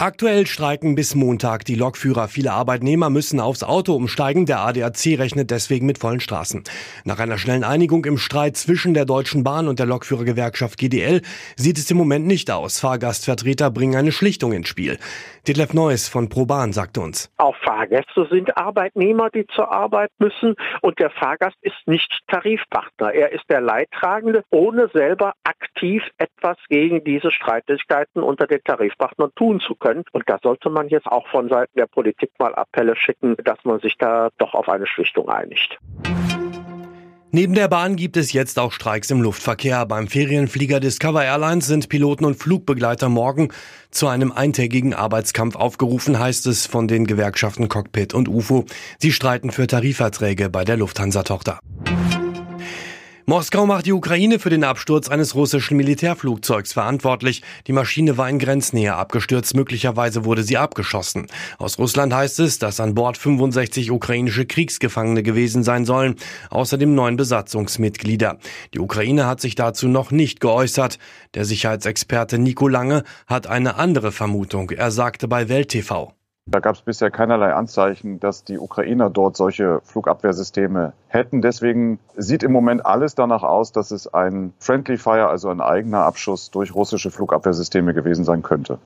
Aktuell streiken bis Montag die Lokführer. Viele Arbeitnehmer müssen aufs Auto umsteigen. Der ADAC rechnet deswegen mit vollen Straßen. Nach einer schnellen Einigung im Streit zwischen der Deutschen Bahn und der Lokführergewerkschaft GDL sieht es im Moment nicht aus. Fahrgastvertreter bringen eine Schlichtung ins Spiel. Detlef Neuss von ProBahn sagt uns. Auch Fahrgäste sind Arbeitnehmer, die zur Arbeit müssen und der Fahrgast ist nicht Tarifpartner. Er ist der Leidtragende, ohne selber aktiv etwas gegen diese Streitigkeiten unter den Tarifpartnern tun zu können. Und da sollte man jetzt auch von Seiten der Politik mal Appelle schicken, dass man sich da doch auf eine Schlichtung einigt. Neben der Bahn gibt es jetzt auch Streiks im Luftverkehr. Beim Ferienflieger Discover Airlines sind Piloten und Flugbegleiter morgen zu einem eintägigen Arbeitskampf aufgerufen, heißt es von den Gewerkschaften Cockpit und UFO. Sie streiten für Tarifverträge bei der Lufthansa-Tochter. Moskau macht die Ukraine für den Absturz eines russischen Militärflugzeugs verantwortlich. Die Maschine war in Grenznähe abgestürzt, möglicherweise wurde sie abgeschossen. Aus Russland heißt es, dass an Bord 65 ukrainische Kriegsgefangene gewesen sein sollen, außerdem neun Besatzungsmitglieder. Die Ukraine hat sich dazu noch nicht geäußert. Der Sicherheitsexperte Nico Lange hat eine andere Vermutung. Er sagte bei Welt TV. Da gab es bisher keinerlei Anzeichen, dass die Ukrainer dort solche Flugabwehrsysteme hätten. Deswegen sieht im Moment alles danach aus, dass es ein Friendly Fire, also ein eigener Abschuss durch russische Flugabwehrsysteme gewesen sein könnte.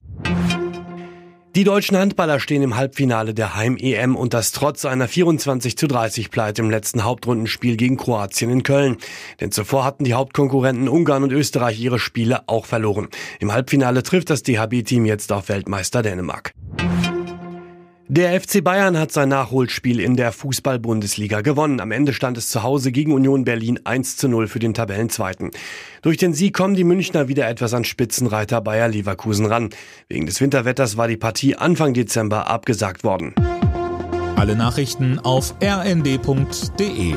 Die deutschen Handballer stehen im Halbfinale der Heim-EM und das trotz einer 24 zu 30 Pleite im letzten Hauptrundenspiel gegen Kroatien in Köln. Denn zuvor hatten die Hauptkonkurrenten Ungarn und Österreich ihre Spiele auch verloren. Im Halbfinale trifft das DHB-Team jetzt auf Weltmeister Dänemark. Der FC Bayern hat sein Nachholspiel in der Fußball-Bundesliga gewonnen. Am Ende stand es zu Hause gegen Union Berlin 1 zu 0 für den Tabellenzweiten. Durch den Sieg kommen die Münchner wieder etwas an Spitzenreiter Bayer Leverkusen ran. Wegen des Winterwetters war die Partie Anfang Dezember abgesagt worden. Alle Nachrichten auf rnd.de